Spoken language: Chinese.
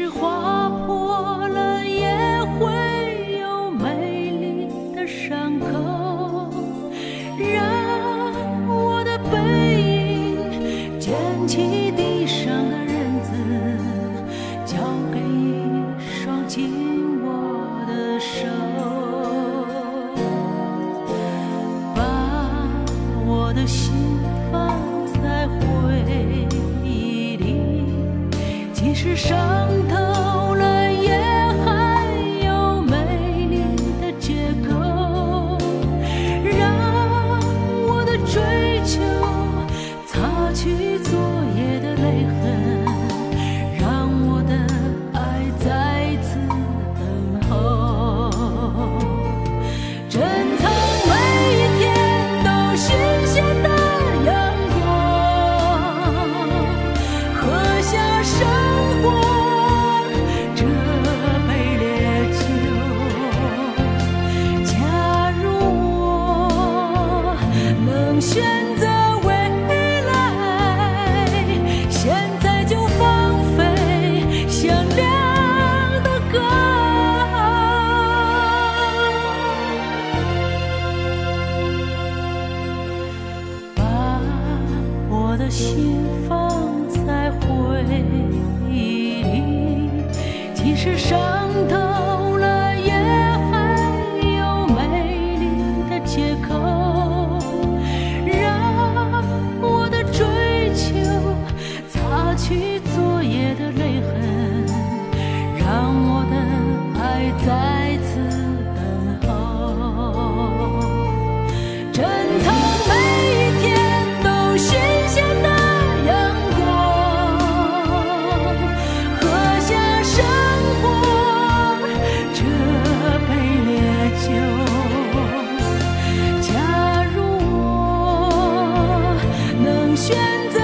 是划破了，也会有美丽的伤口。让我的背影渐渐。心放在回忆里即使伤痛 and